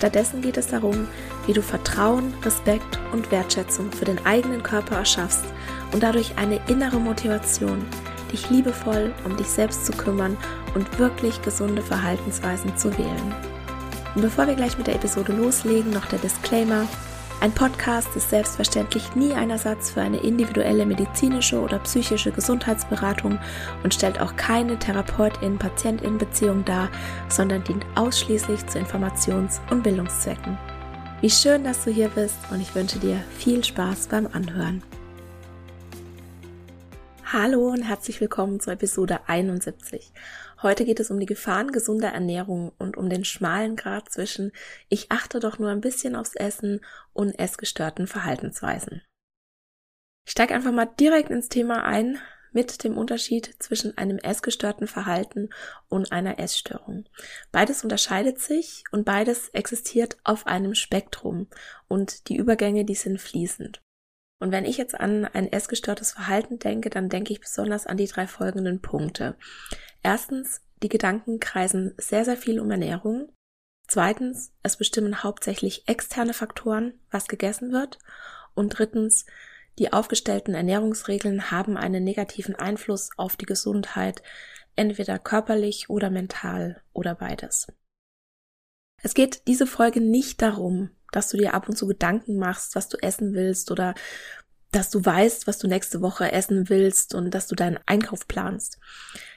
Stattdessen geht es darum, wie du Vertrauen, Respekt und Wertschätzung für den eigenen Körper erschaffst und dadurch eine innere Motivation, dich liebevoll um dich selbst zu kümmern und wirklich gesunde Verhaltensweisen zu wählen. Und bevor wir gleich mit der Episode loslegen, noch der Disclaimer. Ein Podcast ist selbstverständlich nie ein Ersatz für eine individuelle medizinische oder psychische Gesundheitsberatung und stellt auch keine Therapeutin-Patientin-Beziehung dar, sondern dient ausschließlich zu Informations- und Bildungszwecken. Wie schön, dass du hier bist und ich wünsche dir viel Spaß beim Anhören. Hallo und herzlich willkommen zur Episode 71. Heute geht es um die Gefahren gesunder Ernährung und um den schmalen Grad zwischen ich achte doch nur ein bisschen aufs Essen und essgestörten Verhaltensweisen. Ich steige einfach mal direkt ins Thema ein, mit dem Unterschied zwischen einem essgestörten Verhalten und einer Essstörung. Beides unterscheidet sich und beides existiert auf einem Spektrum und die Übergänge, die sind fließend. Und wenn ich jetzt an ein essgestörtes Verhalten denke, dann denke ich besonders an die drei folgenden Punkte. Erstens, die Gedanken kreisen sehr, sehr viel um Ernährung. Zweitens, es bestimmen hauptsächlich externe Faktoren, was gegessen wird. Und drittens, die aufgestellten Ernährungsregeln haben einen negativen Einfluss auf die Gesundheit, entweder körperlich oder mental oder beides. Es geht diese Folge nicht darum, dass du dir ab und zu Gedanken machst, was du essen willst oder dass du weißt, was du nächste Woche essen willst und dass du deinen Einkauf planst.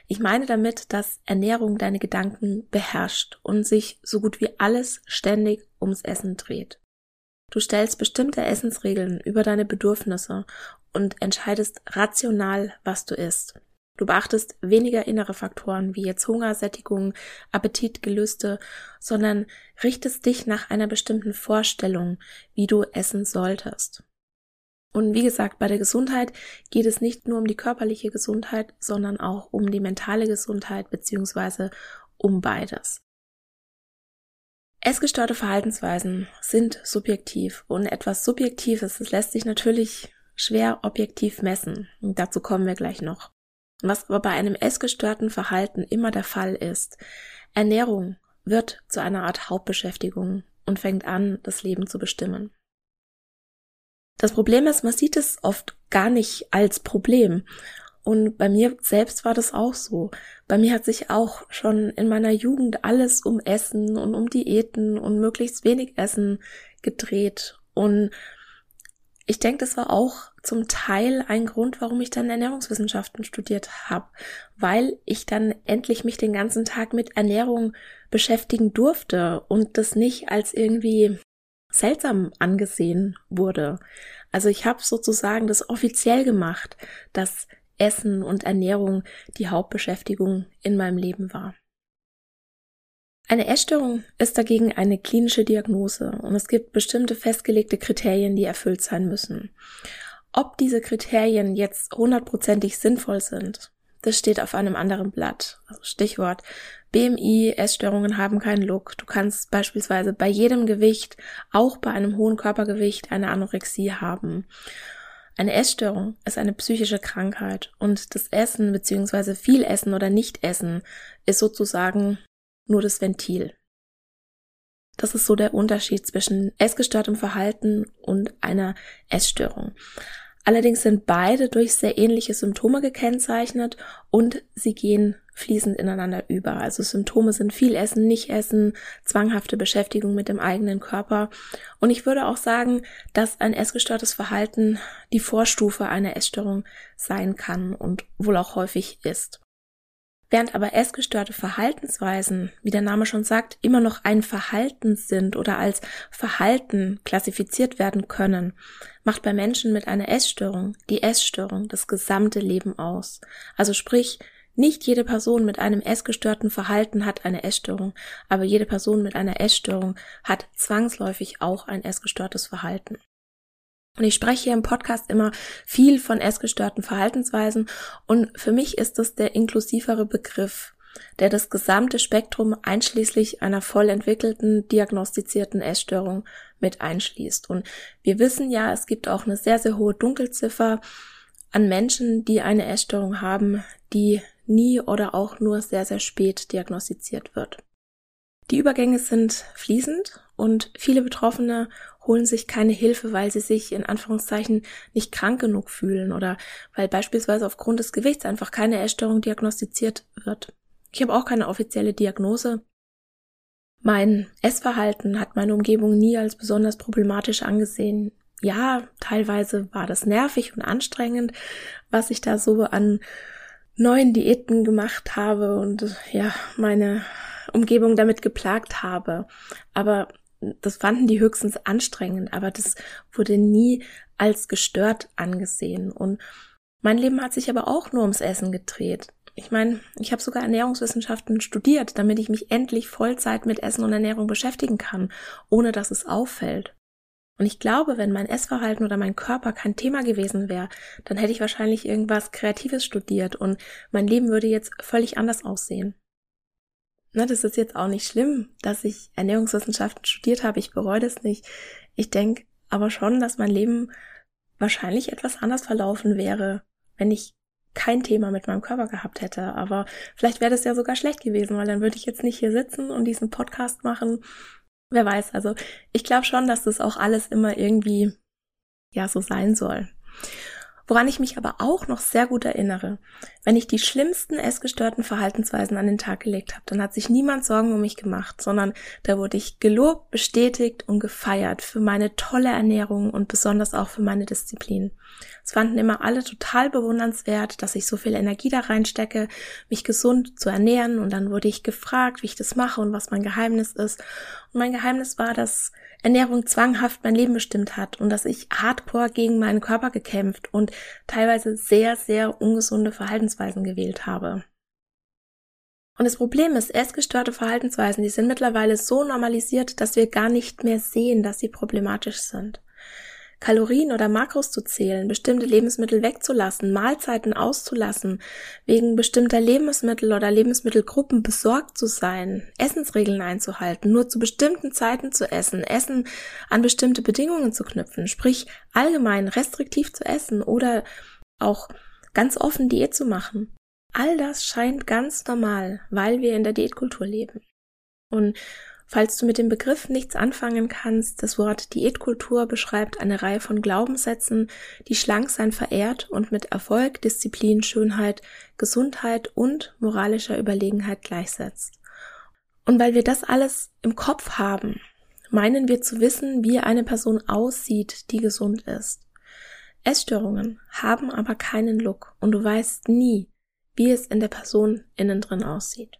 Ich meine damit, dass Ernährung deine Gedanken beherrscht und sich so gut wie alles ständig ums Essen dreht. Du stellst bestimmte Essensregeln über deine Bedürfnisse und entscheidest rational, was du isst. Du beachtest weniger innere Faktoren wie jetzt Hunger, Sättigung, Appetit, Gelüste, sondern richtest dich nach einer bestimmten Vorstellung, wie du essen solltest. Und wie gesagt, bei der Gesundheit geht es nicht nur um die körperliche Gesundheit, sondern auch um die mentale Gesundheit beziehungsweise um beides. Essgestörte Verhaltensweisen sind subjektiv und etwas Subjektives, das lässt sich natürlich schwer objektiv messen. Und dazu kommen wir gleich noch. Was aber bei einem essgestörten Verhalten immer der Fall ist, Ernährung wird zu einer Art Hauptbeschäftigung und fängt an, das Leben zu bestimmen. Das Problem ist, man sieht es oft gar nicht als Problem und bei mir selbst war das auch so. Bei mir hat sich auch schon in meiner Jugend alles um Essen und um Diäten und möglichst wenig Essen gedreht. Und ich denke, das war auch zum Teil ein Grund, warum ich dann Ernährungswissenschaften studiert habe, weil ich dann endlich mich den ganzen Tag mit Ernährung beschäftigen durfte und das nicht als irgendwie seltsam angesehen wurde. Also ich habe sozusagen das offiziell gemacht, dass Essen und Ernährung die Hauptbeschäftigung in meinem Leben war. Eine Essstörung ist dagegen eine klinische Diagnose und es gibt bestimmte festgelegte Kriterien, die erfüllt sein müssen. Ob diese Kriterien jetzt hundertprozentig sinnvoll sind, das steht auf einem anderen Blatt. Also Stichwort BMI, Essstörungen haben keinen Look. Du kannst beispielsweise bei jedem Gewicht, auch bei einem hohen Körpergewicht, eine Anorexie haben. Eine Essstörung ist eine psychische Krankheit und das Essen bzw. viel Essen oder Nicht-Essen ist sozusagen nur das Ventil. Das ist so der Unterschied zwischen essgestörtem Verhalten und einer Essstörung. Allerdings sind beide durch sehr ähnliche Symptome gekennzeichnet und sie gehen fließend ineinander über. Also Symptome sind viel Essen, nicht Essen, zwanghafte Beschäftigung mit dem eigenen Körper. Und ich würde auch sagen, dass ein essgestörtes Verhalten die Vorstufe einer Essstörung sein kann und wohl auch häufig ist. Während aber essgestörte Verhaltensweisen, wie der Name schon sagt, immer noch ein Verhalten sind oder als Verhalten klassifiziert werden können, macht bei Menschen mit einer Essstörung die Essstörung das gesamte Leben aus. Also sprich, Nicht jede Person mit einem essgestörten Verhalten hat eine Essstörung, aber jede Person mit einer Essstörung hat zwangsläufig auch ein essgestörtes Verhalten. Und ich spreche hier im Podcast immer viel von essgestörten Verhaltensweisen und für mich ist das der inklusivere Begriff, der das gesamte Spektrum einschließlich einer voll entwickelten, diagnostizierten Essstörung mit einschließt. Und wir wissen ja, es gibt auch eine sehr, sehr hohe Dunkelziffer an Menschen, die eine Essstörung haben, die nie oder auch nur sehr, sehr spät diagnostiziert wird. Die Übergänge sind fließend und viele Betroffene holen sich keine Hilfe, weil sie sich in Anführungszeichen nicht krank genug fühlen oder weil beispielsweise aufgrund des Gewichts einfach keine Essstörung diagnostiziert wird. Ich habe auch keine offizielle Diagnose. Mein Essverhalten hat meine Umgebung nie als besonders problematisch angesehen. Ja, teilweise war das nervig und anstrengend, was ich da so an neuen Diäten gemacht habe und ja, meine Umgebung damit geplagt habe. Aber das fanden die höchstens anstrengend, aber das wurde nie als gestört angesehen. Und mein Leben hat sich aber auch nur ums Essen gedreht. Ich meine, ich habe sogar Ernährungswissenschaften studiert, damit ich mich endlich Vollzeit mit Essen und Ernährung beschäftigen kann, ohne dass es auffällt. Und ich glaube, wenn mein Essverhalten oder mein Körper kein Thema gewesen wäre, dann hätte ich wahrscheinlich irgendwas Kreatives studiert und mein Leben würde jetzt völlig anders aussehen. Na, das ist jetzt auch nicht schlimm, dass ich Ernährungswissenschaften studiert habe. Ich bereue das nicht. Ich denke aber schon, dass mein Leben wahrscheinlich etwas anders verlaufen wäre, wenn ich kein Thema mit meinem Körper gehabt hätte. Aber vielleicht wäre das ja sogar schlecht gewesen, weil dann würde ich jetzt nicht hier sitzen und diesen Podcast machen Wer weiß, also ich glaube schon, dass das auch alles immer irgendwie ja so sein soll. Woran ich mich aber auch noch sehr gut erinnere, wenn ich die schlimmsten essgestörten Verhaltensweisen an den Tag gelegt habe, dann hat sich niemand Sorgen um mich gemacht, sondern da wurde ich gelobt, bestätigt und gefeiert für meine tolle Ernährung und besonders auch für meine Disziplin. Es fanden immer alle total bewundernswert, dass ich so viel Energie da reinstecke, mich gesund zu ernähren und dann wurde ich gefragt, wie ich das mache und was mein Geheimnis ist. Und mein Geheimnis war, dass Ernährung zwanghaft mein Leben bestimmt hat und dass ich hardcore gegen meinen Körper gekämpft und teilweise sehr, sehr ungesunde Verhaltensweisen gewählt habe. Und das Problem ist, essgestörte Verhaltensweisen, die sind mittlerweile so normalisiert, dass wir gar nicht mehr sehen, dass sie problematisch sind. Kalorien oder Makros zu zählen, bestimmte Lebensmittel wegzulassen, Mahlzeiten auszulassen, wegen bestimmter Lebensmittel oder Lebensmittelgruppen besorgt zu sein, Essensregeln einzuhalten, nur zu bestimmten Zeiten zu essen, Essen an bestimmte Bedingungen zu knüpfen, sprich allgemein restriktiv zu essen oder auch ganz offen Diät zu machen. All das scheint ganz normal, weil wir in der Diätkultur leben. Und Falls du mit dem Begriff nichts anfangen kannst, das Wort Diätkultur beschreibt eine Reihe von Glaubenssätzen, die Schlanksein verehrt und mit Erfolg, Disziplin, Schönheit, Gesundheit und moralischer Überlegenheit gleichsetzt. Und weil wir das alles im Kopf haben, meinen wir zu wissen, wie eine Person aussieht, die gesund ist. Essstörungen haben aber keinen Look und du weißt nie, wie es in der Person innen drin aussieht.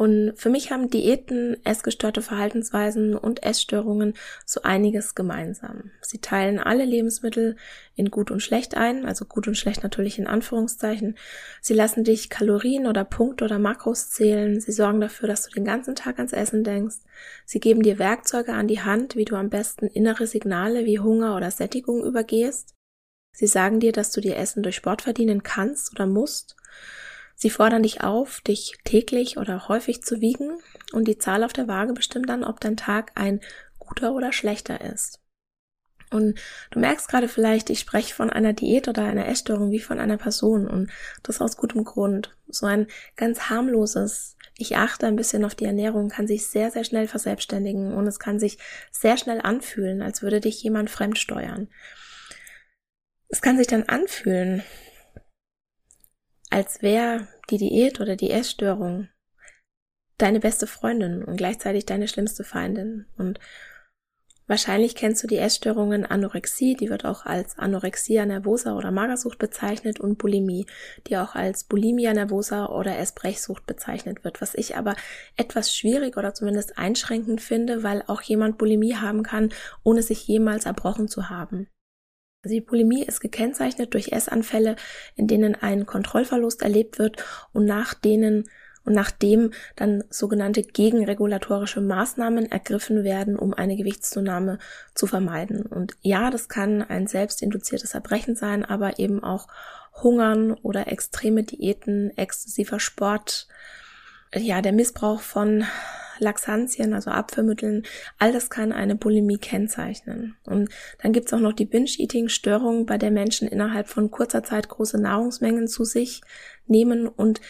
Und für mich haben Diäten, essgestörte Verhaltensweisen und Essstörungen so einiges gemeinsam. Sie teilen alle Lebensmittel in gut und schlecht ein, also gut und schlecht natürlich in Anführungszeichen. Sie lassen dich Kalorien oder Punkte oder Makros zählen. Sie sorgen dafür, dass du den ganzen Tag ans Essen denkst. Sie geben dir Werkzeuge an die Hand, wie du am besten innere Signale wie Hunger oder Sättigung übergehst. Sie sagen dir, dass du dir Essen durch Sport verdienen kannst oder musst. Sie fordern dich auf, dich täglich oder häufig zu wiegen und die Zahl auf der Waage bestimmt dann, ob dein Tag ein guter oder schlechter ist. Und du merkst gerade vielleicht, ich spreche von einer Diät oder einer Essstörung wie von einer Person und das aus gutem Grund. So ein ganz harmloses, ich achte ein bisschen auf die Ernährung, kann sich sehr, sehr schnell verselbstständigen und es kann sich sehr schnell anfühlen, als würde dich jemand fremd steuern. Es kann sich dann anfühlen, als wäre die Diät oder die Essstörung deine beste Freundin und gleichzeitig deine schlimmste Feindin. Und wahrscheinlich kennst du die Essstörungen Anorexie, die wird auch als Anorexia nervosa oder Magersucht bezeichnet und Bulimie, die auch als Bulimia nervosa oder Essbrechsucht bezeichnet wird, was ich aber etwas schwierig oder zumindest einschränkend finde, weil auch jemand Bulimie haben kann, ohne sich jemals erbrochen zu haben. Also die Bulimie ist gekennzeichnet durch Essanfälle, in denen ein Kontrollverlust erlebt wird und nach denen und nachdem dann sogenannte gegenregulatorische Maßnahmen ergriffen werden, um eine Gewichtszunahme zu vermeiden. Und ja, das kann ein selbstinduziertes Erbrechen sein, aber eben auch Hungern oder extreme Diäten, exzessiver Sport, ja, der Missbrauch von Laxantien, also Abführmitteln, all das kann eine Bulimie kennzeichnen. Und dann gibt's auch noch die Binge-Eating-Störung, bei der Menschen innerhalb von kurzer Zeit große Nahrungsmengen zu sich nehmen und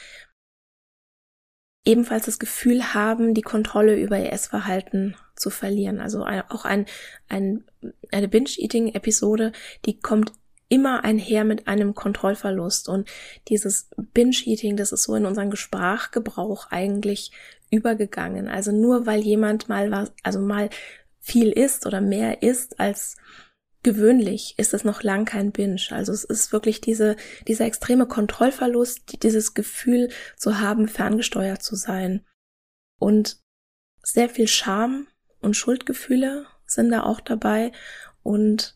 ebenfalls das Gefühl haben, die Kontrolle über ihr Essverhalten zu verlieren. Also auch ein, ein, eine Binge-Eating-Episode, die kommt immer einher mit einem Kontrollverlust. Und dieses Binge-Eating, das ist so in unseren Sprachgebrauch eigentlich übergegangen. Also nur weil jemand mal was, also mal viel isst oder mehr isst als gewöhnlich ist es noch lang kein Binge. Also es ist wirklich diese, dieser extreme Kontrollverlust, dieses Gefühl zu haben, ferngesteuert zu sein. Und sehr viel Scham und Schuldgefühle sind da auch dabei. Und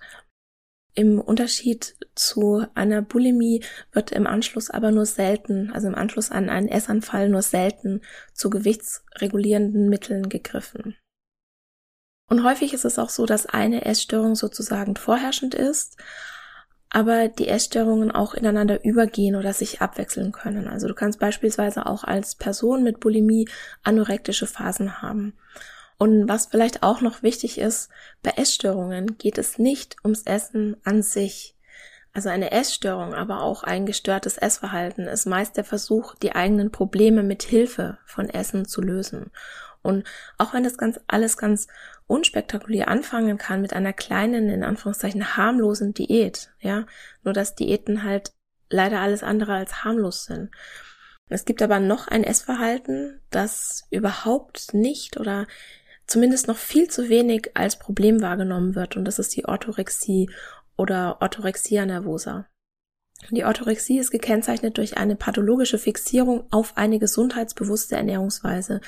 im Unterschied zu einer Bulimie wird im Anschluss aber nur selten, also im Anschluss an einen Essanfall nur selten zu gewichtsregulierenden Mitteln gegriffen. Und häufig ist es auch so, dass eine Essstörung sozusagen vorherrschend ist, aber die Essstörungen auch ineinander übergehen oder sich abwechseln können. Also du kannst beispielsweise auch als Person mit Bulimie anorektische Phasen haben. Und was vielleicht auch noch wichtig ist, bei Essstörungen geht es nicht ums Essen an sich. Also eine Essstörung, aber auch ein gestörtes Essverhalten ist meist der Versuch, die eigenen Probleme mit Hilfe von Essen zu lösen. Und auch wenn das ganz alles ganz unspektakulär anfangen kann mit einer kleinen, in Anführungszeichen harmlosen Diät, ja, nur dass Diäten halt leider alles andere als harmlos sind. Es gibt aber noch ein Essverhalten, das überhaupt nicht oder zumindest noch viel zu wenig als Problem wahrgenommen wird und das ist die Orthorexie oder Orthorexia nervosa. Die Orthorexie ist gekennzeichnet durch eine pathologische Fixierung auf eine gesundheitsbewusste Ernährungsweise,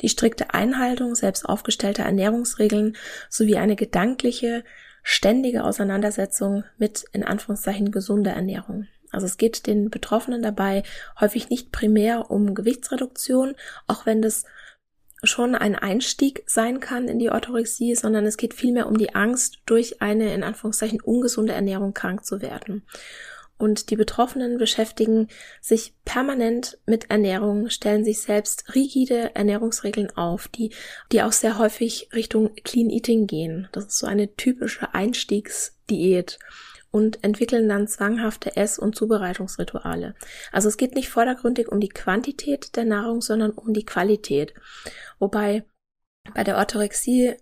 die strikte Einhaltung selbst aufgestellter Ernährungsregeln sowie eine gedankliche, ständige Auseinandersetzung mit in Anführungszeichen gesunder Ernährung. Also es geht den Betroffenen dabei häufig nicht primär um Gewichtsreduktion, auch wenn das schon ein Einstieg sein kann in die Orthorexie, sondern es geht vielmehr um die Angst, durch eine in Anführungszeichen ungesunde Ernährung krank zu werden. Und die Betroffenen beschäftigen sich permanent mit Ernährung, stellen sich selbst rigide Ernährungsregeln auf, die, die auch sehr häufig Richtung Clean Eating gehen. Das ist so eine typische Einstiegsdiät und entwickeln dann zwanghafte Ess- und Zubereitungsrituale. Also es geht nicht vordergründig um die Quantität der Nahrung, sondern um die Qualität. Wobei bei der Orthorexie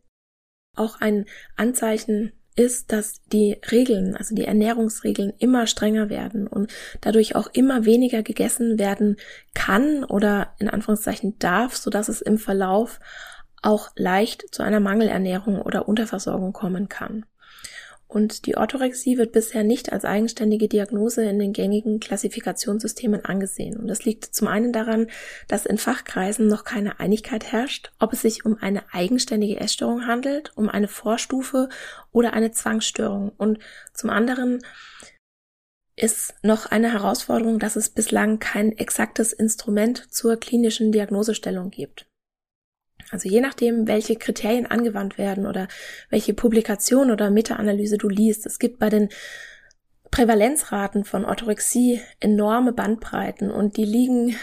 auch ein Anzeichen ist, dass die Regeln, also die Ernährungsregeln immer strenger werden und dadurch auch immer weniger gegessen werden kann oder in Anführungszeichen darf, so dass es im Verlauf auch leicht zu einer Mangelernährung oder Unterversorgung kommen kann. Und die Orthorexie wird bisher nicht als eigenständige Diagnose in den gängigen Klassifikationssystemen angesehen. Und das liegt zum einen daran, dass in Fachkreisen noch keine Einigkeit herrscht, ob es sich um eine eigenständige Essstörung handelt, um eine Vorstufe oder eine Zwangsstörung. Und zum anderen ist noch eine Herausforderung, dass es bislang kein exaktes Instrument zur klinischen Diagnosestellung gibt. Also je nachdem, welche Kriterien angewandt werden oder welche Publikation oder Meta-Analyse du liest. Es gibt bei den Prävalenzraten von Orthorexie enorme Bandbreiten und die liegen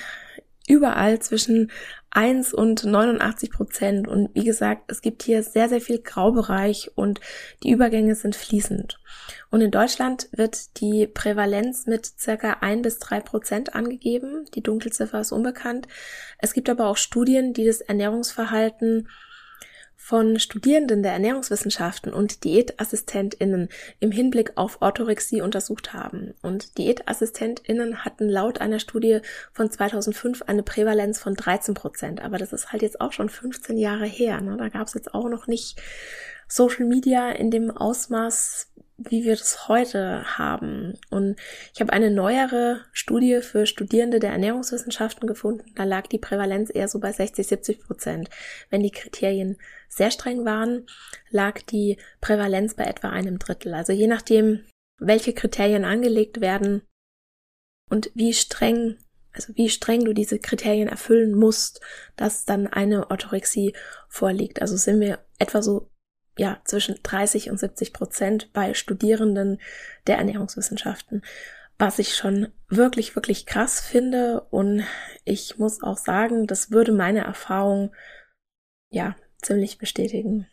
überall zwischen 1 und 89 Prozent. Und wie gesagt, es gibt hier sehr, sehr viel Graubereich und die Übergänge sind fließend. Und in Deutschland wird die Prävalenz mit circa 1 bis 3 Prozent angegeben. Die Dunkelziffer ist unbekannt. Es gibt aber auch Studien, die das Ernährungsverhalten von Studierenden der Ernährungswissenschaften und DiätassistentInnen im Hinblick auf Orthorexie untersucht haben. Und DiätassistentInnen hatten laut einer Studie von 2005 eine Prävalenz von 13 Prozent. Aber das ist halt jetzt auch schon 15 Jahre her. Ne? Da gab es jetzt auch noch nicht Social Media in dem Ausmaß, wie wir das heute haben. Und ich habe eine neuere Studie für Studierende der Ernährungswissenschaften gefunden. Da lag die Prävalenz eher so bei 60, 70 Prozent. Wenn die Kriterien sehr streng waren, lag die Prävalenz bei etwa einem Drittel. Also je nachdem, welche Kriterien angelegt werden und wie streng, also wie streng du diese Kriterien erfüllen musst, dass dann eine Orthorexie vorliegt. Also sind wir etwa so ja, zwischen 30 und 70 Prozent bei Studierenden der Ernährungswissenschaften, was ich schon wirklich, wirklich krass finde. Und ich muss auch sagen, das würde meine Erfahrung, ja, ziemlich bestätigen.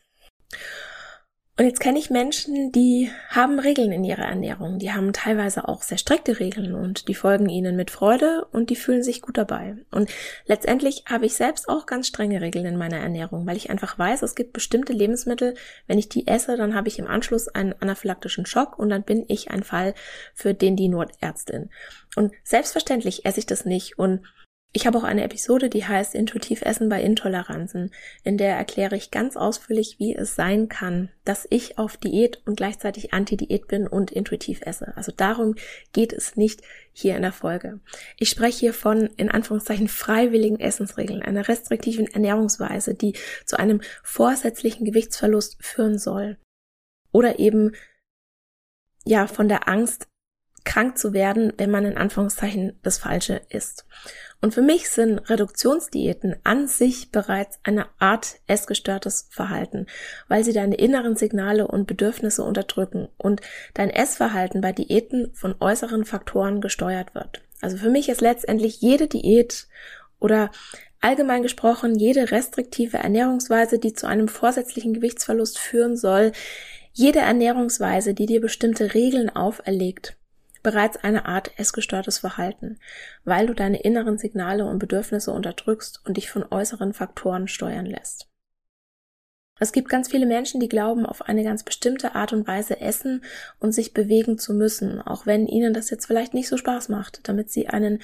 Und jetzt kenne ich Menschen, die haben Regeln in ihrer Ernährung. Die haben teilweise auch sehr strikte Regeln und die folgen ihnen mit Freude und die fühlen sich gut dabei. Und letztendlich habe ich selbst auch ganz strenge Regeln in meiner Ernährung, weil ich einfach weiß, es gibt bestimmte Lebensmittel, wenn ich die esse, dann habe ich im Anschluss einen anaphylaktischen Schock und dann bin ich ein Fall für den die Notärztin. Und selbstverständlich esse ich das nicht und ich habe auch eine Episode, die heißt Intuitiv Essen bei Intoleranzen, in der erkläre ich ganz ausführlich, wie es sein kann, dass ich auf Diät und gleichzeitig Anti-Diät bin und intuitiv esse. Also darum geht es nicht hier in der Folge. Ich spreche hier von, in Anführungszeichen, freiwilligen Essensregeln, einer restriktiven Ernährungsweise, die zu einem vorsätzlichen Gewichtsverlust führen soll. Oder eben, ja, von der Angst, krank zu werden, wenn man in Anführungszeichen das Falsche isst. Und für mich sind Reduktionsdiäten an sich bereits eine Art essgestörtes Verhalten, weil sie deine inneren Signale und Bedürfnisse unterdrücken und dein Essverhalten bei Diäten von äußeren Faktoren gesteuert wird. Also für mich ist letztendlich jede Diät oder allgemein gesprochen jede restriktive Ernährungsweise, die zu einem vorsätzlichen Gewichtsverlust führen soll, jede Ernährungsweise, die dir bestimmte Regeln auferlegt, bereits eine Art essgestörtes Verhalten, weil du deine inneren Signale und Bedürfnisse unterdrückst und dich von äußeren Faktoren steuern lässt. Es gibt ganz viele Menschen, die glauben, auf eine ganz bestimmte Art und Weise essen und sich bewegen zu müssen, auch wenn ihnen das jetzt vielleicht nicht so Spaß macht, damit sie einen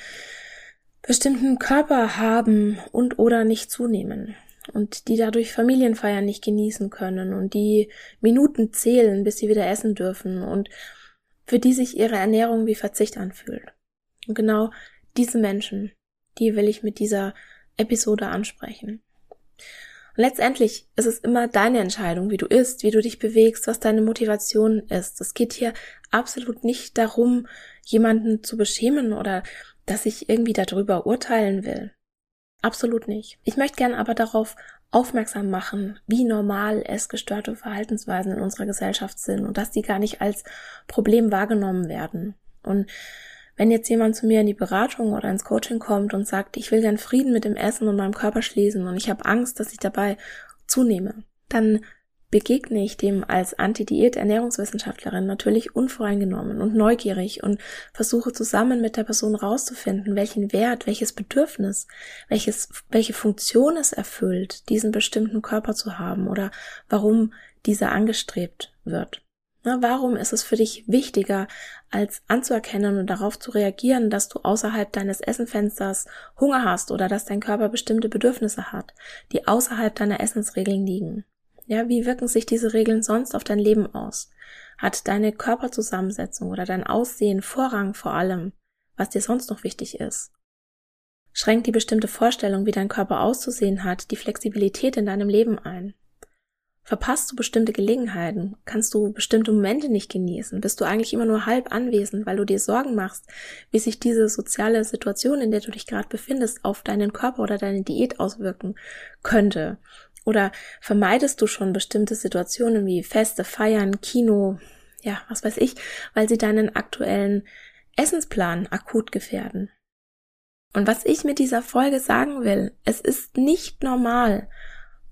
bestimmten Körper haben und oder nicht zunehmen und die dadurch Familienfeiern nicht genießen können und die Minuten zählen, bis sie wieder essen dürfen und für die sich ihre Ernährung wie Verzicht anfühlt. Und genau diese Menschen, die will ich mit dieser Episode ansprechen. Und letztendlich ist es immer deine Entscheidung, wie du isst, wie du dich bewegst, was deine Motivation ist. Es geht hier absolut nicht darum, jemanden zu beschämen oder dass ich irgendwie darüber urteilen will. Absolut nicht. Ich möchte gern aber darauf aufmerksam machen, wie normal es gestörte Verhaltensweisen in unserer Gesellschaft sind und dass die gar nicht als Problem wahrgenommen werden. Und wenn jetzt jemand zu mir in die Beratung oder ins Coaching kommt und sagt, ich will gern Frieden mit dem Essen und meinem Körper schließen und ich habe Angst, dass ich dabei zunehme, dann begegne ich dem als Anti-Diät-Ernährungswissenschaftlerin natürlich unvoreingenommen und neugierig und versuche zusammen mit der Person rauszufinden, welchen Wert, welches Bedürfnis, welches, welche Funktion es erfüllt, diesen bestimmten Körper zu haben oder warum dieser angestrebt wird. Na, warum ist es für dich wichtiger, als anzuerkennen und darauf zu reagieren, dass du außerhalb deines Essenfensters Hunger hast oder dass dein Körper bestimmte Bedürfnisse hat, die außerhalb deiner Essensregeln liegen? Ja, wie wirken sich diese Regeln sonst auf dein Leben aus? Hat deine Körperzusammensetzung oder dein Aussehen Vorrang vor allem, was dir sonst noch wichtig ist? Schränkt die bestimmte Vorstellung, wie dein Körper auszusehen hat, die Flexibilität in deinem Leben ein? Verpasst du bestimmte Gelegenheiten? Kannst du bestimmte Momente nicht genießen? Bist du eigentlich immer nur halb anwesend, weil du dir Sorgen machst, wie sich diese soziale Situation, in der du dich gerade befindest, auf deinen Körper oder deine Diät auswirken könnte? Oder vermeidest du schon bestimmte Situationen wie Feste, Feiern, Kino, ja, was weiß ich, weil sie deinen aktuellen Essensplan akut gefährden? Und was ich mit dieser Folge sagen will, es ist nicht normal,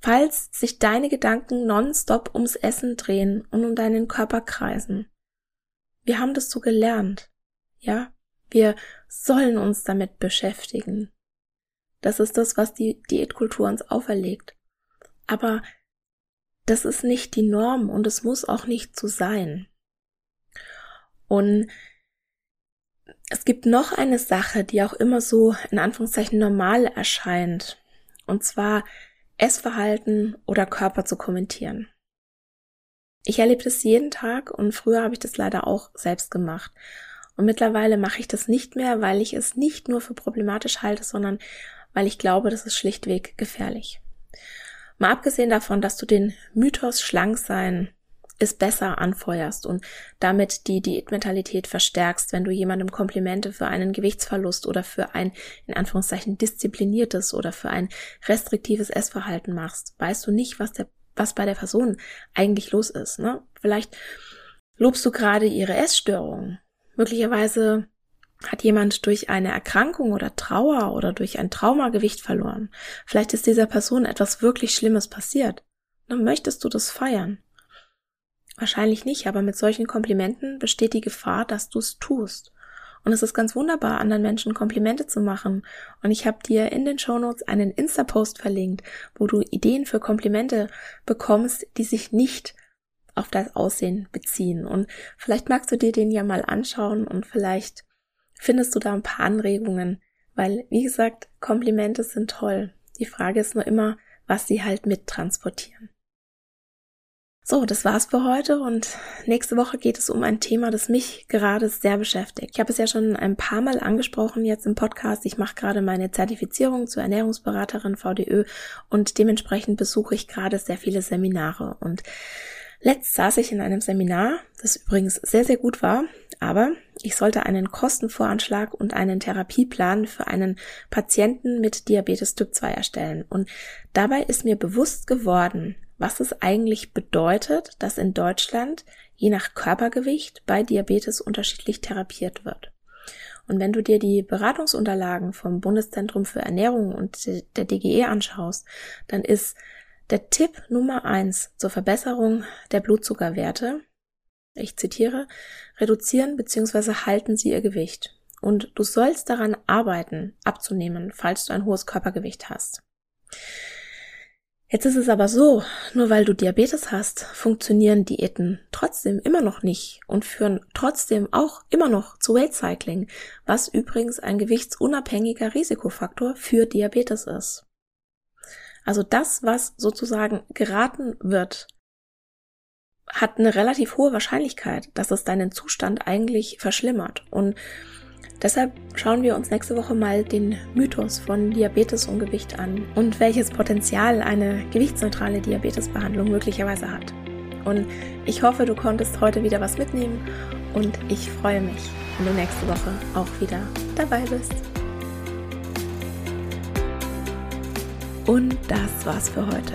falls sich deine Gedanken nonstop ums Essen drehen und um deinen Körper kreisen. Wir haben das so gelernt, ja? Wir sollen uns damit beschäftigen. Das ist das, was die Diätkultur uns auferlegt. Aber das ist nicht die Norm und es muss auch nicht so sein. Und es gibt noch eine Sache, die auch immer so in Anführungszeichen normal erscheint. Und zwar Essverhalten oder Körper zu kommentieren. Ich erlebe das jeden Tag und früher habe ich das leider auch selbst gemacht. Und mittlerweile mache ich das nicht mehr, weil ich es nicht nur für problematisch halte, sondern weil ich glaube, das ist schlichtweg gefährlich. Mal abgesehen davon, dass du den Mythos Schlanksein es besser anfeuerst und damit die Diätmentalität verstärkst, wenn du jemandem Komplimente für einen Gewichtsverlust oder für ein in Anführungszeichen diszipliniertes oder für ein restriktives Essverhalten machst, weißt du nicht, was der was bei der Person eigentlich los ist. Ne? Vielleicht lobst du gerade ihre Essstörung. Möglicherweise hat jemand durch eine Erkrankung oder Trauer oder durch ein Trauma Gewicht verloren. Vielleicht ist dieser Person etwas wirklich Schlimmes passiert. Dann möchtest du das feiern. Wahrscheinlich nicht, aber mit solchen Komplimenten besteht die Gefahr, dass du es tust. Und es ist ganz wunderbar, anderen Menschen Komplimente zu machen. Und ich habe dir in den Shownotes einen Insta-Post verlinkt, wo du Ideen für Komplimente bekommst, die sich nicht auf das Aussehen beziehen. Und vielleicht magst du dir den ja mal anschauen und vielleicht findest du da ein paar Anregungen, weil, wie gesagt, Komplimente sind toll. Die Frage ist nur immer, was sie halt mittransportieren. So, das war's für heute und nächste Woche geht es um ein Thema, das mich gerade sehr beschäftigt. Ich habe es ja schon ein paar Mal angesprochen jetzt im Podcast. Ich mache gerade meine Zertifizierung zur Ernährungsberaterin VDÖ und dementsprechend besuche ich gerade sehr viele Seminare und Letzt saß ich in einem Seminar, das übrigens sehr, sehr gut war, aber ich sollte einen Kostenvoranschlag und einen Therapieplan für einen Patienten mit Diabetes Typ 2 erstellen. Und dabei ist mir bewusst geworden, was es eigentlich bedeutet, dass in Deutschland je nach Körpergewicht bei Diabetes unterschiedlich therapiert wird. Und wenn du dir die Beratungsunterlagen vom Bundeszentrum für Ernährung und der DGE anschaust, dann ist der Tipp Nummer eins zur Verbesserung der Blutzuckerwerte, ich zitiere, reduzieren bzw. halten Sie Ihr Gewicht. Und du sollst daran arbeiten, abzunehmen, falls du ein hohes Körpergewicht hast. Jetzt ist es aber so, nur weil du Diabetes hast, funktionieren Diäten trotzdem immer noch nicht und führen trotzdem auch immer noch zu Weight Cycling, was übrigens ein gewichtsunabhängiger Risikofaktor für Diabetes ist. Also das, was sozusagen geraten wird, hat eine relativ hohe Wahrscheinlichkeit, dass es deinen Zustand eigentlich verschlimmert. Und deshalb schauen wir uns nächste Woche mal den Mythos von Diabetes und Gewicht an und welches Potenzial eine gewichtsneutrale Diabetesbehandlung möglicherweise hat. Und ich hoffe, du konntest heute wieder was mitnehmen und ich freue mich, wenn du nächste Woche auch wieder dabei bist. Und das war's für heute.